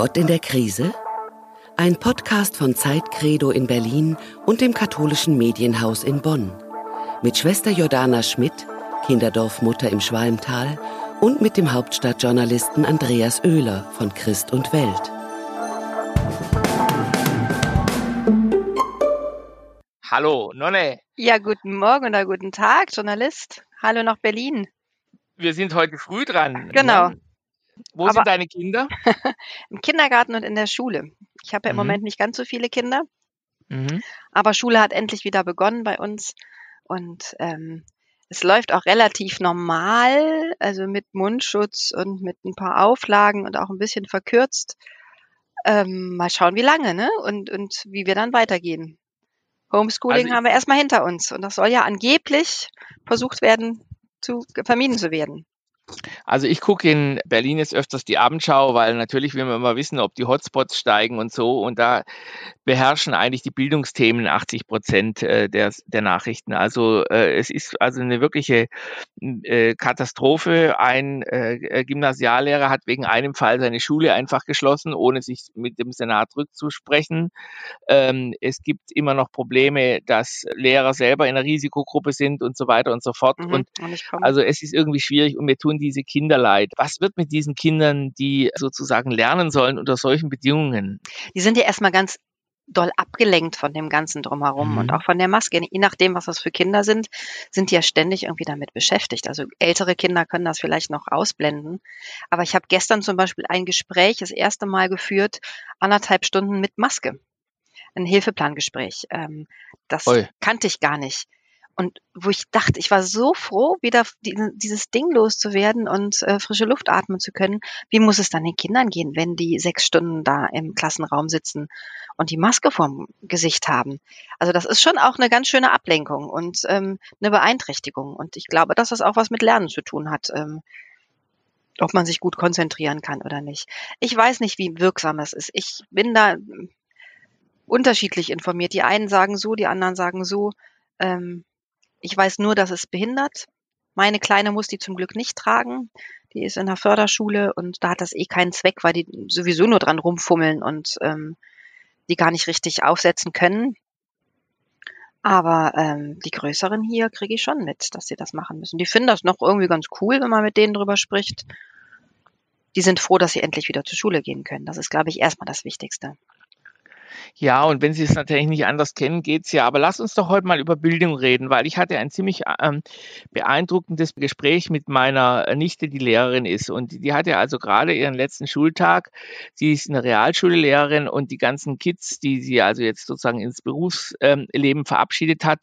Gott in der Krise? Ein Podcast von Zeitcredo in Berlin und dem katholischen Medienhaus in Bonn. Mit Schwester Jordana Schmidt, Kinderdorfmutter im Schwalmtal und mit dem Hauptstadtjournalisten Andreas Oehler von Christ und Welt. Hallo, Nonne. Ja, guten Morgen oder guten Tag, Journalist. Hallo nach Berlin. Wir sind heute früh dran. Genau. Ne? Wo Aber- sind deine Kinder? Im Kindergarten und in der Schule. Ich habe ja im Mhm. Moment nicht ganz so viele Kinder, Mhm. aber Schule hat endlich wieder begonnen bei uns und ähm, es läuft auch relativ normal, also mit Mundschutz und mit ein paar Auflagen und auch ein bisschen verkürzt. Ähm, mal schauen, wie lange, ne? Und, und wie wir dann weitergehen. Homeschooling Also haben wir erstmal hinter uns und das soll ja angeblich versucht werden, zu vermieden zu werden. Also ich gucke in Berlin jetzt öfters die Abendschau, weil natürlich will man immer wissen, ob die Hotspots steigen und so. Und da beherrschen eigentlich die Bildungsthemen 80 Prozent äh, der, der Nachrichten. Also äh, es ist also eine wirkliche äh, Katastrophe. Ein Gymnasiallehrer hat wegen einem Fall seine Schule einfach geschlossen, ohne sich mit dem Senat rückzusprechen. Ähm, es gibt immer noch Probleme, dass Lehrer selber in einer Risikogruppe sind und so weiter und so fort. Mhm. Und also es ist irgendwie schwierig und mir tun diese Kinder leid. Was wird mit diesen Kindern, die sozusagen lernen sollen unter solchen Bedingungen? die sind ja erstmal ganz doll abgelenkt von dem Ganzen drumherum Mhm. und auch von der Maske. Je nachdem, was das für Kinder sind, sind die ja ständig irgendwie damit beschäftigt. Also ältere Kinder können das vielleicht noch ausblenden. Aber ich habe gestern zum Beispiel ein Gespräch das erste Mal geführt, anderthalb Stunden mit Maske. Ein Hilfeplangespräch. Ähm, das Ui. kannte ich gar nicht. Und wo ich dachte, ich war so froh, wieder die- dieses Ding loszuwerden und äh, frische Luft atmen zu können. Wie muss es dann den Kindern gehen, wenn die sechs Stunden da im Klassenraum sitzen und die Maske vorm Gesicht haben? Also das ist schon auch eine ganz schöne Ablenkung und ähm, eine Beeinträchtigung. Und ich glaube, dass das auch was mit Lernen zu tun hat. Ähm, ob man sich gut konzentrieren kann oder nicht. Ich weiß nicht, wie wirksam es ist. Ich bin da ähm, unterschiedlich informiert. Die einen sagen so, die anderen sagen so. Ähm, ich weiß nur, dass es behindert. Meine Kleine muss die zum Glück nicht tragen. Die ist in der Förderschule und da hat das eh keinen Zweck, weil die sowieso nur dran rumfummeln und ähm, die gar nicht richtig aufsetzen können. Aber ähm, die Größeren hier kriege ich schon mit, dass sie das machen müssen. Die finden das noch irgendwie ganz cool, wenn man mit denen drüber spricht. Die sind froh, dass sie endlich wieder zur Schule gehen können. Das ist, glaube ich, erstmal das Wichtigste. Ja, und wenn Sie es natürlich nicht anders kennen, geht's ja. Aber lass uns doch heute mal über Bildung reden, weil ich hatte ein ziemlich ähm, beeindruckendes Gespräch mit meiner Nichte, die Lehrerin ist. Und die hatte also gerade ihren letzten Schultag. Sie ist eine Realschullehrerin und die ganzen Kids, die sie also jetzt sozusagen ins Berufsleben verabschiedet hat,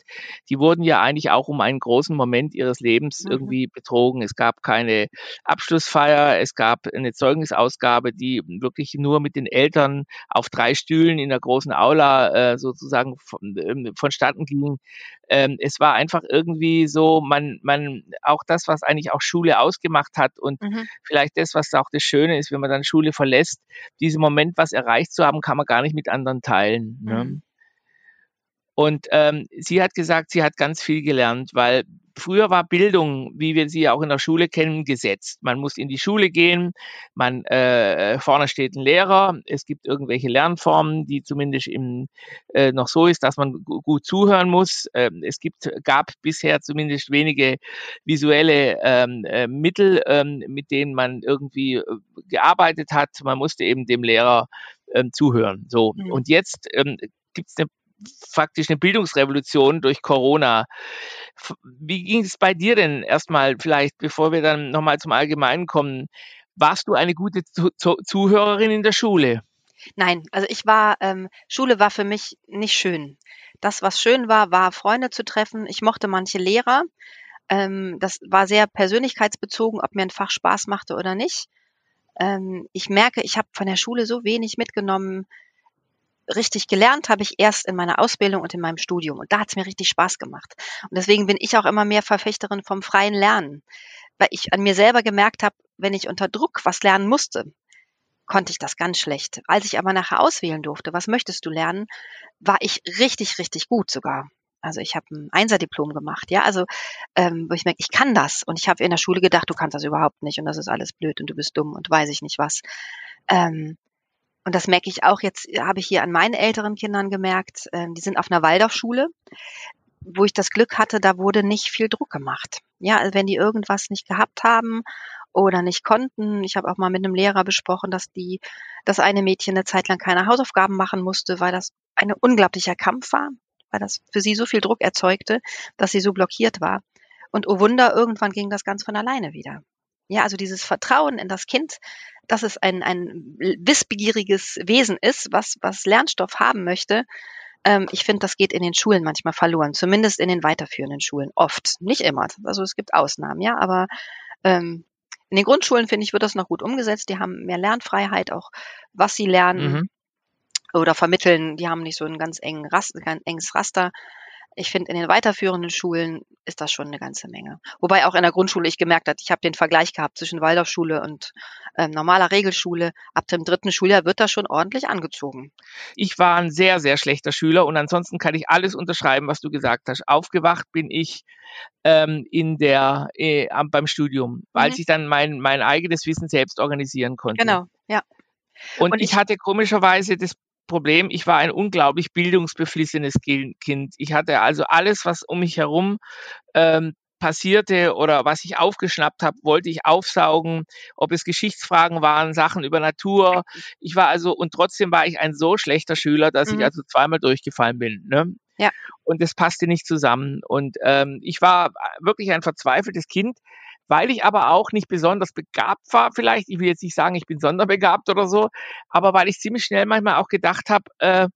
die wurden ja eigentlich auch um einen großen Moment ihres Lebens Mhm. irgendwie betrogen. Es gab keine Abschlussfeier, es gab eine Zeugnisausgabe, die wirklich nur mit den Eltern auf drei Stühlen in der großen Aula äh, sozusagen von, ähm, vonstatten ging. Ähm, es war einfach irgendwie so, man, man, auch das, was eigentlich auch Schule ausgemacht hat und Mhm. vielleicht das, was auch das Schöne ist, wenn man dann Schule verlässt, diesen Moment, was erreicht zu haben, kann man gar nicht mit anderen teilen. Ne? Mhm. Und ähm, sie hat gesagt, sie hat ganz viel gelernt, weil früher war Bildung, wie wir sie auch in der Schule kennen, gesetzt. Man muss in die Schule gehen, man äh, vorne steht ein Lehrer, es gibt irgendwelche Lernformen, die zumindest im, äh, noch so ist, dass man gu- gut zuhören muss. Ähm, es gibt, gab bisher zumindest wenige visuelle ähm, äh, Mittel, ähm, mit denen man irgendwie äh, gearbeitet hat. Man musste eben dem Lehrer ähm, zuhören. So Mhm. und jetzt ähm, gibt es eine faktisch eine Bildungsrevolution durch Corona. Wie ging es bei dir denn erstmal vielleicht, bevor wir dann nochmal zum Allgemeinen kommen? Warst du eine gute Zu Zu Zuhörerin in der Schule? Nein, also ich war, ähm, Schule war für mich nicht schön. Das, was schön war, war Freunde zu treffen. Ich mochte manche Lehrer. Ähm, das war sehr persönlichkeitsbezogen, ob mir ein Fach Spaß machte oder nicht. Ähm, ich merke, ich habe von der Schule so wenig mitgenommen. Richtig gelernt habe ich erst in meiner Ausbildung und in meinem Studium. Und da hat es mir richtig Spaß gemacht. Und deswegen bin ich auch immer mehr Verfechterin vom freien Lernen. Weil ich an mir selber gemerkt habe, wenn ich unter Druck was lernen musste, konnte ich das ganz schlecht. Als ich aber nachher auswählen durfte, was möchtest du lernen, war ich richtig, richtig gut sogar. Also ich habe ein Einserdiplom gemacht, ja, also ähm, wo ich merke, ich kann das. Und ich habe in der Schule gedacht, du kannst das überhaupt nicht und das ist alles blöd und du bist dumm und weiß ich nicht was. Ähm, und das merke ich auch jetzt, habe ich hier an meinen älteren Kindern gemerkt, äh, die sind auf einer Waldorfschule, wo ich das Glück hatte, da wurde nicht viel Druck gemacht. Ja, also wenn die irgendwas nicht gehabt haben oder nicht konnten. Ich habe auch mal mit einem Lehrer besprochen, dass die, das eine Mädchen eine Zeit lang keine Hausaufgaben machen musste, weil das ein unglaublicher Kampf war, weil das für sie so viel Druck erzeugte, dass sie so blockiert war. Und oh Wunder, irgendwann ging das ganz von alleine wieder. Ja, also dieses Vertrauen in das Kind, dass es ein, ein wissbegieriges Wesen ist, was, was Lernstoff haben möchte. Ähm, ich finde, das geht in den Schulen manchmal verloren, zumindest in den weiterführenden Schulen. Oft, nicht immer. Also es gibt Ausnahmen, ja, aber ähm, in den Grundschulen, finde ich, wird das noch gut umgesetzt. Die haben mehr Lernfreiheit, auch was sie lernen mhm. oder vermitteln. Die haben nicht so ein ganz, engen Rast, ganz enges Raster. Ich finde, in den weiterführenden Schulen ist das schon eine ganze Menge. Wobei auch in der Grundschule ich gemerkt habe, ich habe den Vergleich gehabt zwischen Waldorfschule und ähm, normaler Regelschule. Ab dem dritten Schuljahr wird das schon ordentlich angezogen. Ich war ein sehr, sehr schlechter Schüler und ansonsten kann ich alles unterschreiben, was du gesagt hast. Aufgewacht bin ich ähm, in der, äh, beim Studium, weil mhm. ich dann mein, mein eigenes Wissen selbst organisieren konnte. Genau, ja. Und, und ich, ich hatte komischerweise das Problem, ich war ein unglaublich bildungsbeflissenes Kind. Ich hatte also alles, was um mich herum ähm, passierte oder was ich aufgeschnappt habe, wollte ich aufsaugen, ob es Geschichtsfragen waren, Sachen über Natur. Ich war also, und trotzdem war ich ein so schlechter Schüler, dass mhm. ich also zweimal durchgefallen bin. Ne? Ja. Und das passte nicht zusammen. Und ähm, ich war wirklich ein verzweifeltes Kind, weil ich aber auch nicht besonders begabt war, vielleicht. Ich will jetzt nicht sagen, ich bin sonderbegabt oder so, aber weil ich ziemlich schnell manchmal auch gedacht habe, äh,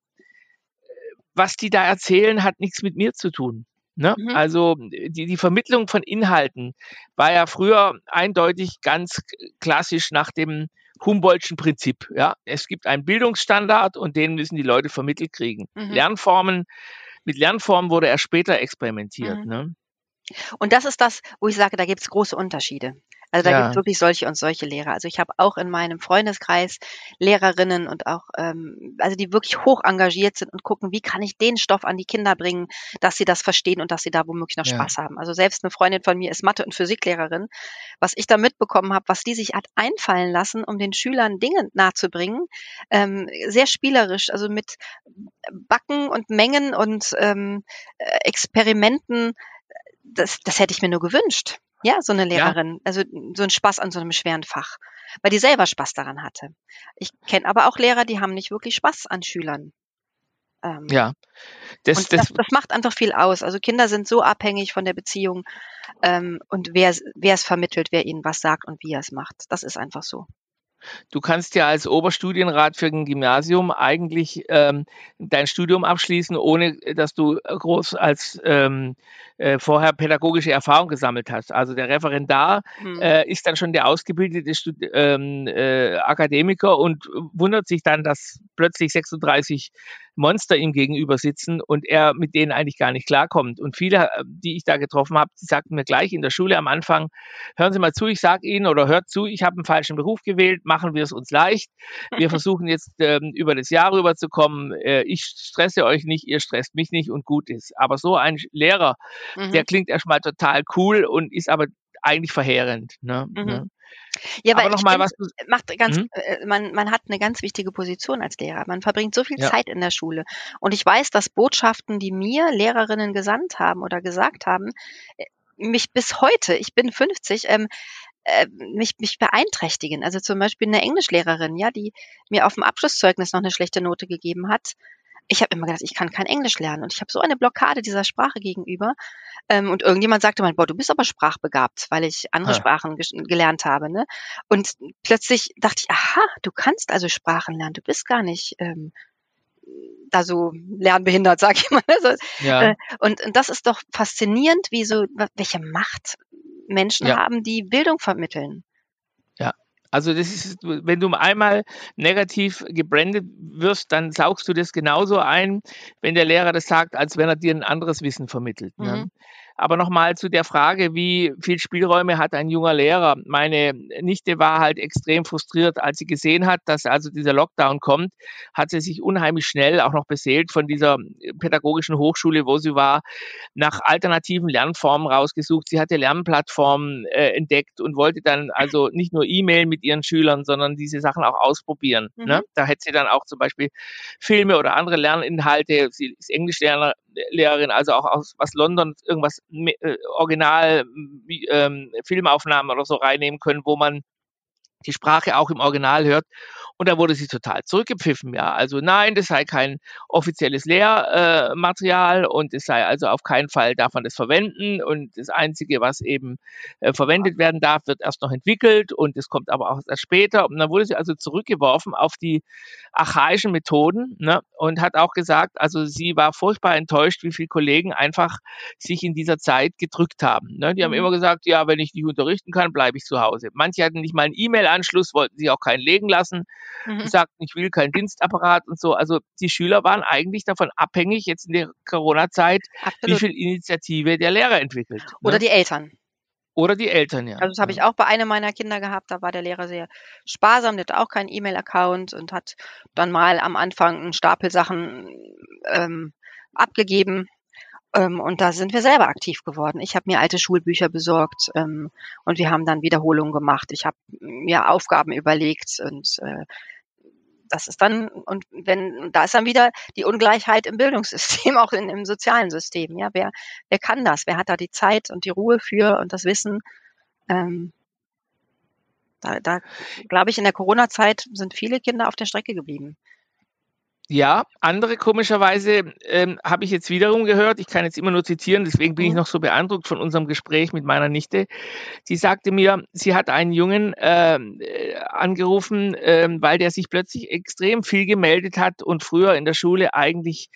was die da erzählen, hat nichts mit mir zu tun. Ne? Mhm. Also die, die Vermittlung von Inhalten war ja früher eindeutig ganz klassisch nach dem Humboldtschen Prinzip. Ja? Es gibt einen Bildungsstandard und den müssen die Leute vermittelt kriegen. Mhm. Lernformen, mit Lernformen wurde er später experimentiert. Mhm. Ne? Und das ist das, wo ich sage, da gibt es große Unterschiede. Also da ja. gibt es wirklich solche und solche Lehrer. Also ich habe auch in meinem Freundeskreis Lehrerinnen und auch, ähm, also die wirklich hoch engagiert sind und gucken, wie kann ich den Stoff an die Kinder bringen, dass sie das verstehen und dass sie da womöglich noch ja. Spaß haben. Also selbst eine Freundin von mir ist Mathe- und Physiklehrerin. Was ich da mitbekommen habe, was die sich hat einfallen lassen, um den Schülern Dinge nahezubringen, ähm, sehr spielerisch, also mit Backen und Mengen und ähm, äh, Experimenten das, das hätte ich mir nur gewünscht. Ja, so eine Lehrerin. Ja. Also so ein Spaß an so einem schweren Fach. Weil die selber Spaß daran hatte. Ich kenne aber auch Lehrer, die haben nicht wirklich Spaß an Schülern. Ähm, ja. Das, und das, das, macht einfach viel aus. Also Kinder sind so abhängig von der Beziehung ähm, und wer, wer es vermittelt, wer ihnen was sagt und wie er es macht. Das ist einfach so. Du kannst ja als Oberstudienrat für ein Gymnasium eigentlich ähm, dein Studium abschließen, ohne dass du groß als ähm, äh, vorher pädagogische Erfahrung gesammelt hast. Also der Referendar hm. äh, ist dann schon der ausgebildete Stud ähm, äh, Akademiker und wundert sich dann, dass plötzlich 36 Monster ihm gegenüber sitzen und er mit denen eigentlich gar nicht klarkommt. Und viele, äh, die ich da getroffen habe, die sagten mir gleich in der Schule am Anfang, hören Sie mal zu, ich sage Ihnen oder hört zu, ich habe einen falschen Beruf gewählt, machen wir es uns leicht. Wir versuchen jetzt ähm, über das Jahr rüberzukommen. Äh, ich stresse euch nicht, ihr stresst mich nicht und gut ist. Aber so ein Lehrer, mhm. der klingt erstmal total cool und ist aber eigentlich verheerend. Ne? Mhm. ne? Ja, aber noch mal, was macht ganz, mhm. äh, man, man hat eine ganz wichtige Position als Lehrer. Man verbringt so viel ja. Zeit in der Schule. Und ich weiß, dass Botschaften, die mir Lehrerinnen gesandt haben oder gesagt haben, äh, mich bis heute, ich bin 50, ähm, äh, mich, mich beeinträchtigen. Also zum Beispiel eine Englischlehrerin, ja, die mir auf dem Abschlusszeugnis noch eine schlechte Note gegeben hat, ich habe immer gedacht, ich kann kein Englisch lernen und ich habe so eine Blockade dieser Sprache gegenüber. Ähm, und irgendjemand sagte mal, boah, du bist aber sprachbegabt, weil ich andere ja. Sprachen gelernt habe. Ne? Und plötzlich dachte ich, aha, du kannst also Sprachen lernen, du bist gar nicht ähm, da so lernbehindert, sag ich mal. Also, ja. Äh, und, und das ist doch faszinierend, wie so, welche Macht Menschen ja. haben, die Bildung vermitteln. Also das ist, wenn du einmal negativ gebrandet wirst, dann saugst du das genauso ein, wenn der Lehrer das sagt, als wenn er dir ein anderes Wissen vermittelt. Ne? Mhm. Ne? Aber nochmal zu der Frage, wie viel Spielräume hat ein junger Lehrer? Meine Nichte war halt extrem frustriert, als sie gesehen hat, dass also dieser Lockdown kommt, hat sie sich unheimlich schnell auch noch beseelt von dieser pädagogischen Hochschule, wo sie war, nach alternativen Lernformen rausgesucht. Sie hatte Lernplattformen äh, entdeckt und wollte dann also nicht nur E-Mail mit ihren Schülern, sondern diese Sachen auch ausprobieren. Ne? Mhm. Ne? Da hätte sie dann auch zum Beispiel Filme oder andere Lerninhalte. Sie ist Englischlehrerin, also auch aus was London irgendwas äh, Original ähm, Filmaufnahmen oder so reinnehmen können, wo man die Sprache auch im Original hört. Und da wurde sie total zurückgepfiffen, ja. Also nein, das sei kein offizielles Lehrmaterial äh, und es sei also auf keinen Fall darf man das verwenden. Und das Einzige, was eben äh, verwendet werden darf, wird erst noch entwickelt und es kommt aber auch erst später. Und dann wurde sie also zurückgeworfen auf die archaischen Methoden ne, und hat auch gesagt, also sie war furchtbar enttäuscht, wie viele Kollegen einfach sich in dieser Zeit gedrückt haben. Ne. Die haben mhm. immer gesagt, ja, wenn ich nicht unterrichten kann, bleibe ich zu Hause. Manche hatten nicht mal einen E-Mail-Anschluss, wollten sich auch keinen legen lassen mhm. sagten, ich will keinen Dienstapparat und so. Also die Schüler waren eigentlich davon abhängig, jetzt in der Corona-Zeit, wie viel Initiative der Lehrer entwickelt. Ne? Oder die Eltern. Oder die Eltern, ja. Also das habe ich auch bei einem meiner Kinder gehabt. Da war der Lehrer sehr sparsam, der hatte auch keinen E-Mail-Account und hat dann mal am Anfang einen Stapel Sachen ähm, abgegeben. Ähm, und da sind wir selber aktiv geworden. Ich habe mir alte Schulbücher besorgt ähm, und wir haben dann Wiederholungen gemacht. Ich habe mir Aufgaben überlegt und äh, das ist dann, und wenn, da ist dann wieder die Ungleichheit im Bildungssystem, auch in, im sozialen System. Ja, wer, wer kann das? Wer hat da die Zeit und die Ruhe für und das Wissen? Ähm, da, da glaube ich, in der Corona-Zeit sind viele Kinder auf der Strecke geblieben. Ja, andere komischerweise ähm, habe ich jetzt wiederum gehört, ich kann jetzt immer nur zitieren, deswegen bin ich mhm. noch so beeindruckt von unserem Gespräch mit meiner Nichte. Sie sagte mir, sie hat einen Jungen ähm, äh, angerufen, äh, weil der sich plötzlich extrem viel gemeldet hat und früher in der Schule eigentlich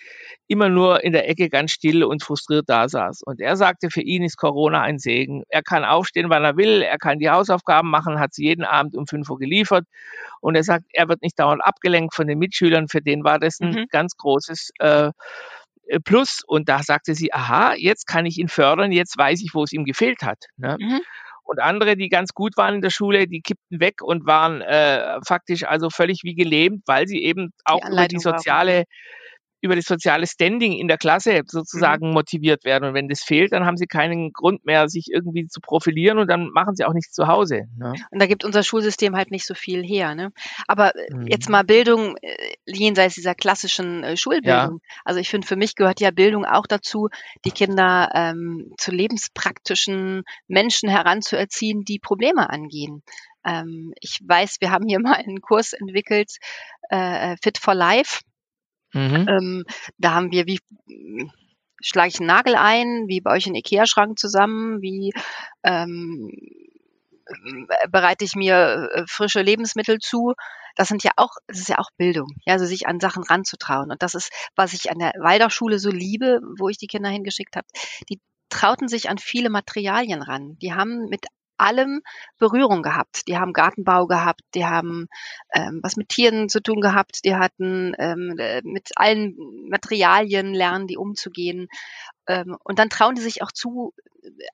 immer nur in der Ecke ganz still und frustriert da saß. Und er sagte, für ihn ist Corona ein Segen. Er kann aufstehen, wann er will, er kann die Hausaufgaben machen, hat sie jeden Abend um 5 Uhr geliefert. Und er sagt, er wird nicht dauernd abgelenkt von den Mitschülern, für den war das ein mhm. ganz großes äh, äh, Plus. Und da sagte sie, aha, jetzt kann ich ihn fördern, jetzt weiß ich, wo es ihm gefehlt hat. Ne? Mhm. Und andere, die ganz gut waren in der Schule, die kippten weg und waren äh, faktisch also völlig wie gelähmt, weil sie eben auch die über die soziale über das soziale Standing in der Klasse sozusagen mhm. motiviert werden. Und wenn das fehlt, dann haben sie keinen Grund mehr, sich irgendwie zu profilieren und dann machen sie auch nichts zu Hause. Ne? Und da gibt unser Schulsystem halt nicht so viel her. Ne? Aber äh, mhm. jetzt mal Bildung äh, jenseits dieser klassischen äh, Schulbildung. Ja. Also ich finde, für mich gehört ja Bildung auch dazu, die Kinder ähm, zu lebenspraktischen Menschen heranzuerziehen, die Probleme angehen ähm, ich weiß, wir haben hier mal einen Kurs entwickelt, äh, Fit for Life. Mhm. Ähm, da haben wir wie schlage ich einen Nagel ein, wie baue ich einen Ikea-Schrank zusammen, wie ähm, bereite ich mir äh, frische Lebensmittel zu. Das sind ja auch, das ist ja auch Bildung, ja, also sich an Sachen ranzutrauen. Und das ist, was ich an der Waldorfschule so liebe, wo ich die Kinder hingeschickt habe. Die trauten sich an viele Materialien ran. Die haben mit allem Berührung gehabt. Die haben Gartenbau gehabt, die haben ähm, was mit Tieren zu tun gehabt, die hatten ähm, äh, mit allen Materialien lernen, die umzugehen. Ähm, und dann trauen die sich auch zu,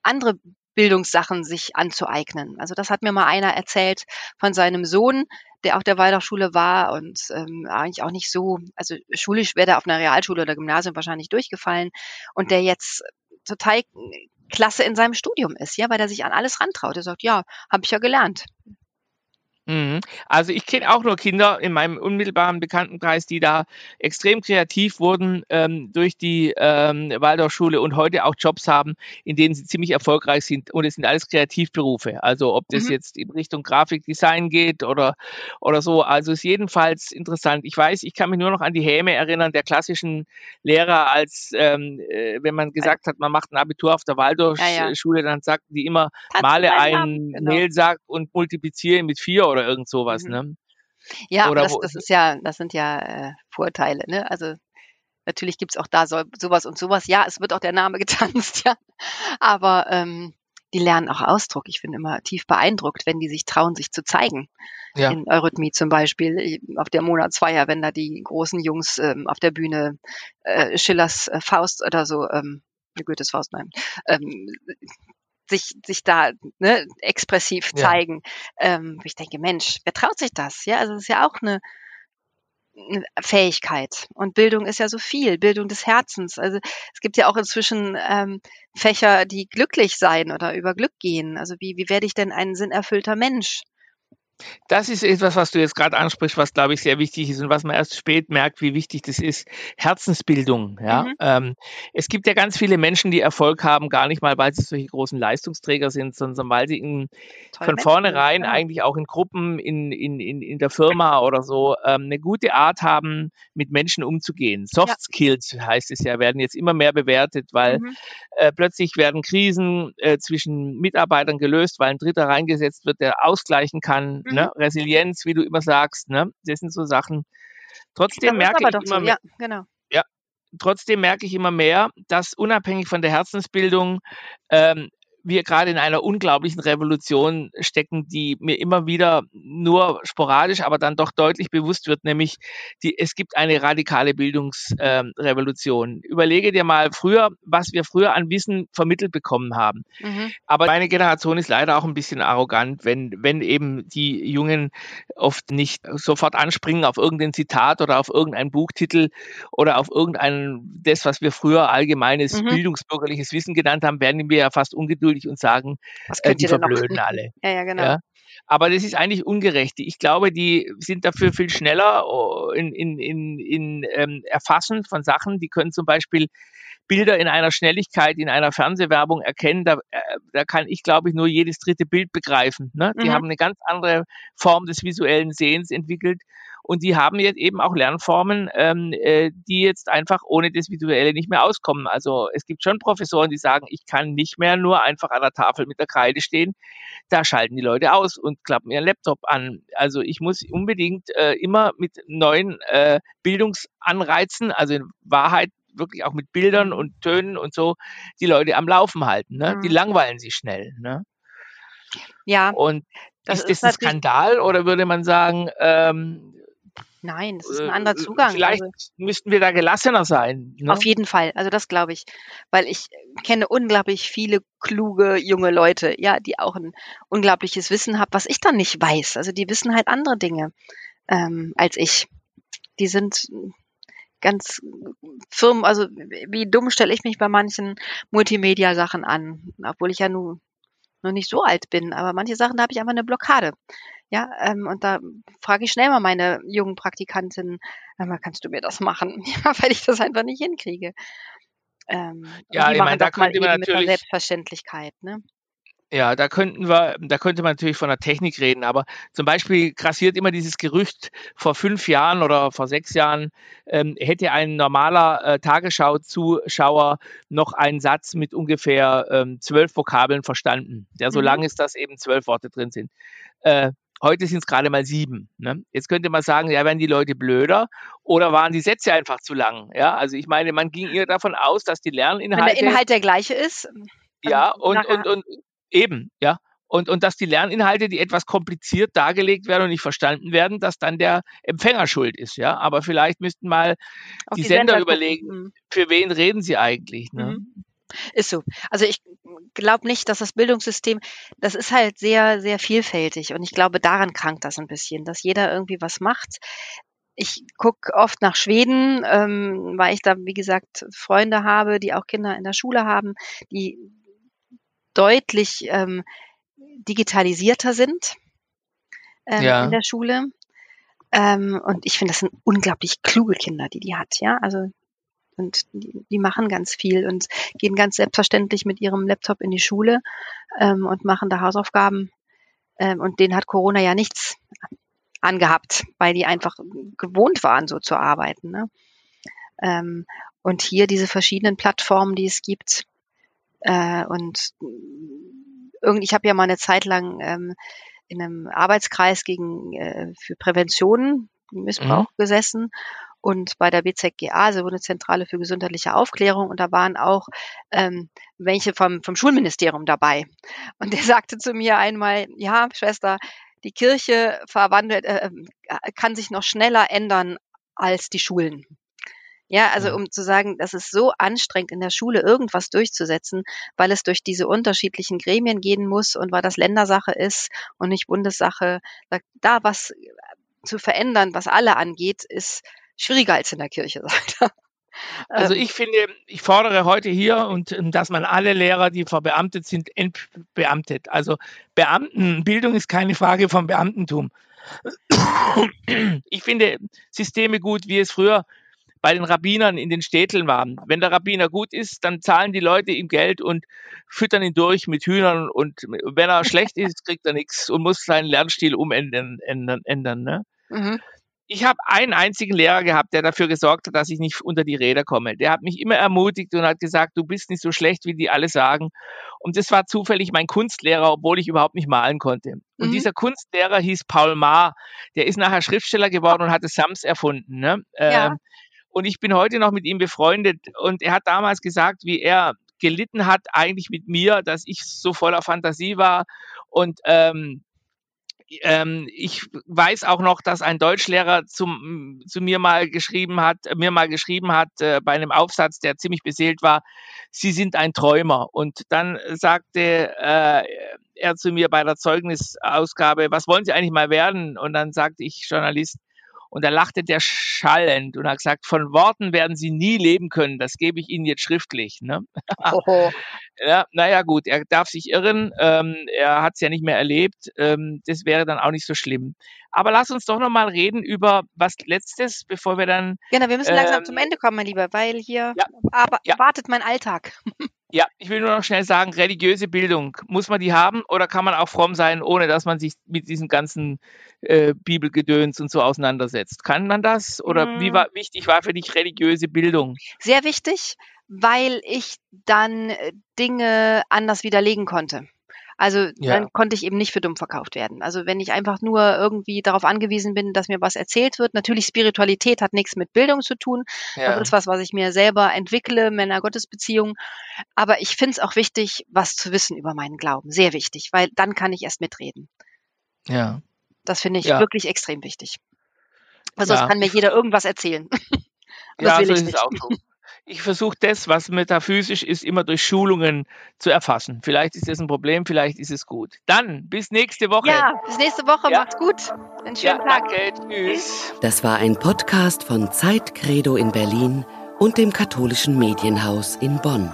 andere Bildungssachen sich anzueignen. Also das hat mir mal einer erzählt von seinem Sohn, der auf der Waldorfschule war und ähm, eigentlich auch nicht so, also schulisch wäre er auf einer Realschule oder Gymnasium wahrscheinlich durchgefallen und der jetzt total klasse in seinem Studium ist, ja, weil er sich an alles rantraut. Er sagt, ja, habe ich ja gelernt. Mhm. Also ich kenne auch nur Kinder in meinem unmittelbaren Bekanntenkreis, die da extrem kreativ wurden ähm, durch die ähm, Waldorfschule und heute auch Jobs haben, in denen sie ziemlich erfolgreich sind. Und es sind alles Kreativberufe. Also ob das mhm. jetzt in Richtung Grafikdesign geht oder, oder so. Also ist jedenfalls interessant. Ich weiß, ich kann mich nur noch an die Häme erinnern der klassischen Lehrer, als ähm, äh, wenn man gesagt hat, man macht ein Abitur auf der Waldorfschule, ja, ja. dann sagten die immer, male einen genau. Mehlsack und multipliziere mit vier oder irgend sowas, mhm. ne? Ja, oder das, das ist ja, das sind ja äh, Vorteile, ne? Also natürlich gibt's auch da so, sowas und sowas. Ja, es wird auch der Name getanzt, ja. Aber ähm, die lernen auch Ausdruck. Ich bin immer tief beeindruckt, wenn die sich trauen, sich zu zeigen. Ja. In Eurythmie zum Beispiel, auf der Monatsfeier, wenn da die großen Jungs ähm, auf der Bühne äh, Schillers äh, Faust oder so ähm, Goethes Faust, nein, ähm, sich, sich da ne, expressiv Ja. zeigen. Ähm, ich denke, Mensch, wer traut sich das? Ja, also das ist ja auch eine, eine Fähigkeit. Und Bildung ist ja so viel, Bildung des Herzens. Also es gibt ja auch inzwischen ähm, Fächer, die glücklich sein oder über Glück gehen. Also wie, wie werde ich denn ein sinnerfüllter Mensch? Das ist etwas, was du jetzt gerade ansprichst, was glaube ich sehr wichtig ist und was man erst spät merkt, wie wichtig das ist. Herzensbildung. Ja, Mhm. ähm, es gibt ja ganz viele Menschen, die Erfolg haben, gar nicht mal, weil sie solche großen Leistungsträger sind, sondern weil sie in, von Menschen vornherein ja. eigentlich auch in Gruppen, in, in, in, in der Firma oder so ähm, eine gute Art haben, mit Menschen umzugehen. Soft Ja. Skills heißt es ja, werden jetzt immer mehr bewertet, weil Mhm. äh, plötzlich werden Krisen äh, zwischen Mitarbeitern gelöst, weil ein Dritter reingesetzt wird, der ausgleichen kann. Mhm. Ne? Resilienz, wie du immer sagst, ne? das sind so Sachen. Trotzdem merke ich immer so, mehr, ja, genau. trotzdem merke ich immer mehr, dass unabhängig von der Herzensbildung ähm, wir gerade in einer unglaublichen Revolution stecken, die mir immer wieder nur sporadisch, aber dann doch deutlich bewusst wird, nämlich die, es gibt eine radikale Bildungsrevolution. Überlege dir mal früher, was wir früher an Wissen vermittelt bekommen haben. Mhm. Aber meine Generation ist leider auch ein bisschen arrogant, wenn, wenn eben die Jungen oft nicht sofort anspringen auf irgendein Zitat oder auf irgendeinen Buchtitel oder auf irgendein, das, was wir früher allgemeines Mhm. bildungsbürgerliches Wissen genannt haben, werden wir ja fast ungeduldig und sagen, Was äh, die verblöden alle. Ja, ja, genau. Ja. Aber das ist eigentlich ungerecht. Ich glaube, die sind dafür viel schneller oh, in, in, in, in ähm, Erfassen von Sachen. Die können zum Beispiel Bilder in einer Schnelligkeit, in einer Fernsehwerbung erkennen. Da, äh, da kann ich, glaube ich, nur jedes dritte Bild begreifen. Ne? Die Mhm. haben eine ganz andere Form des visuellen Sehens entwickelt. Und die haben jetzt eben auch Lernformen, ähm, äh, die jetzt einfach ohne das Visuelle nicht mehr auskommen. Also es gibt schon Professoren, die sagen, ich kann nicht mehr nur einfach an der Tafel mit der Kreide stehen. Da schalten die Leute aus und klappen ihren Laptop an. Also ich muss unbedingt äh, immer mit neuen äh, Bildungsanreizen, also in Wahrheit wirklich auch mit Bildern und Tönen und so, die Leute am Laufen halten. Ne? Die Mhm. langweilen sich schnell. Ne? Ja, Und das ist ist das ein Skandal oder würde man sagen, ähm, nein, das ist äh, ein anderer Zugang. vielleicht Also, müssten wir da gelassener sein. Ne? auf jeden Fall. Also das glaube ich. Weil ich kenne unglaublich viele kluge junge Leute, ja, die auch ein unglaubliches Wissen haben, was ich dann nicht weiß. Also die wissen halt andere Dinge ähm, als ich. Die sind ganz firm, also wie dumm stelle ich mich bei manchen Multimedia-Sachen an, obwohl ich ja nun noch nicht so alt bin, aber manche Sachen, da habe ich einfach eine Blockade. Ja, ähm, und da frage ich schnell mal meine jungen Praktikantinnen, mal, kannst du mir das machen? Ja, weil ich das einfach nicht hinkriege. Ähm, Ja, die ich machen meine, da das mal könnte eben mit einer Selbstverständlichkeit, ne? Ja, da könnten wir, da könnte man natürlich von der Technik reden, aber zum Beispiel grassiert immer dieses Gerücht, vor fünf Jahren oder vor sechs Jahren ähm, hätte ein normaler äh, Tagesschau-Zuschauer noch einen Satz mit ungefähr ähm, zwölf Vokabeln verstanden, der so Mhm. lang ist, dass eben zwölf Worte drin sind. Äh, Heute sind es gerade mal sieben. Ne? Jetzt könnte man sagen, ja, werden die Leute blöder oder waren die Sätze einfach zu lang? Ja, also ich meine, man ging eher davon aus, dass die Wenn der Lerninhalte Inhalt der gleiche ist, ja, und, und, und eben, ja. Und, und dass die Lerninhalte, die etwas kompliziert dargelegt werden und nicht verstanden werden, dass dann der Empfänger schuld ist, ja. Aber vielleicht müssten mal die die Sender Sender überlegen, Mhm. für wen reden sie eigentlich, ne? Mhm. Ist so. Also ich glaube nicht, dass das Bildungssystem, das ist halt sehr, sehr vielfältig und ich glaube, daran krankt das ein bisschen, dass jeder irgendwie was macht. Ich gucke oft nach Schweden, ähm, weil ich da, wie gesagt, Freunde habe, die auch Kinder in der Schule haben, die deutlich ähm, digitalisierter sind ähm, in Ja, der Schule. Ähm, und ich finde, das sind unglaublich kluge Kinder, die die hat, ja. Also und die, die machen ganz viel und gehen ganz selbstverständlich mit ihrem Laptop in die Schule ähm, und machen da Hausaufgaben. Ähm, und denen hat Corona ja nichts angehabt, weil die einfach gewohnt waren, so zu arbeiten. Ne? Ähm, und hier diese verschiedenen Plattformen, die es gibt. Äh, und irgendwie, ich habe ja mal eine Zeit lang ähm, in einem Arbeitskreis gegen äh, für Prävention mhm. Missbrauch gesessen und bei der BZGA, also Bundeszentrale für gesundheitliche Aufklärung, und da waren auch ähm, welche vom, vom Schulministerium dabei. Und der sagte zu mir einmal, ja, Schwester, die Kirche verwandelt, äh, kann sich noch schneller ändern als die Schulen. Ja, also um zu sagen, das ist so anstrengend in der Schule irgendwas durchzusetzen, weil es durch diese unterschiedlichen Gremien gehen muss und weil das Ländersache ist und nicht Bundessache. Da, da was zu verändern, was alle angeht, ist schwieriger als in der Kirche. Also ähm. ich finde, ich fordere heute hier und dass man alle Lehrer, die verbeamtet sind, entbeamtet. Also Beamtenbildung ist keine Frage vom Beamtentum. Ich finde Systeme gut, wie es früher bei den Rabbinern in den Städteln waren. Wenn der Rabbiner gut ist, dann zahlen die Leute ihm Geld und füttern ihn durch mit Hühnern und wenn er schlecht ist, kriegt er nichts und muss seinen Lernstil umändern. Ändern, ändern, ne? Mhm. Ich habe einen einzigen Lehrer gehabt, der dafür gesorgt hat, dass ich nicht unter die Räder komme. Der hat mich immer ermutigt und hat gesagt, du bist nicht so schlecht, wie die alle sagen. Und das war zufällig mein Kunstlehrer, obwohl ich überhaupt nicht malen konnte. Und mhm. dieser Kunstlehrer hieß Paul Maar. Der ist nachher Schriftsteller geworden und hatte Sams erfunden. Ne? Ja. Ähm, und ich bin heute noch mit ihm befreundet. Und er hat damals gesagt, wie er gelitten hat eigentlich mit mir, dass ich so voller Fantasie war. Und ähm, ähm, ich weiß auch noch, dass ein Deutschlehrer zum, zu mir mal geschrieben hat, mir mal geschrieben hat äh, bei einem Aufsatz, der ziemlich beseelt war, Sie sind ein Träumer. Und dann sagte äh, er zu mir bei der Zeugnisausgabe, was wollen Sie eigentlich mal werden? Und dann sagte ich, Journalist, und da lachte der schallend und hat gesagt, von Worten werden Sie nie leben können. Das gebe ich Ihnen jetzt schriftlich. Ne? Oh. ja, naja, gut, er darf sich irren. Ähm, er hat es ja nicht mehr erlebt. Ähm, das wäre dann auch nicht so schlimm. Aber lass uns doch nochmal reden über was Letztes, bevor wir dann. Genau, wir müssen ähm, langsam zum Ende kommen, mein Lieber, weil hier ja, aber, ja. wartet mein Alltag. Ja, ich will nur noch schnell sagen, religiöse Bildung, muss man die haben oder kann man auch fromm sein, ohne dass man sich mit diesem ganzen äh, Bibelgedöns und so auseinandersetzt? Kann man das oder hm. wie war, wichtig war für dich religiöse Bildung? Sehr wichtig, weil ich dann äh, Dinge anders widerlegen konnte. Also ja. dann konnte ich eben nicht für dumm verkauft werden. Also wenn ich einfach nur irgendwie darauf angewiesen bin, dass mir was erzählt wird. Natürlich Spiritualität hat nichts mit Bildung zu tun. Ja. Das ist was, was ich mir selber entwickle, Männer-Gottes-Beziehung. Aber ich finde es auch wichtig, was zu wissen über meinen Glauben. Sehr wichtig, weil dann kann ich erst mitreden. Ja. Das finde ich ja. wirklich extrem wichtig. Also ja. es kann mir jeder irgendwas erzählen. ja, so ist es auch so ich versuche das, was metaphysisch ist, immer durch Schulungen zu erfassen. Vielleicht ist das ein Problem, vielleicht ist es gut. Dann, bis nächste Woche. Ja, bis nächste Woche. Ja. Macht's gut. Einen schönen ja, Tag. Danke. Tschüss. Das war ein Podcast von Zeitcredo in Berlin und dem katholischen Medienhaus in Bonn.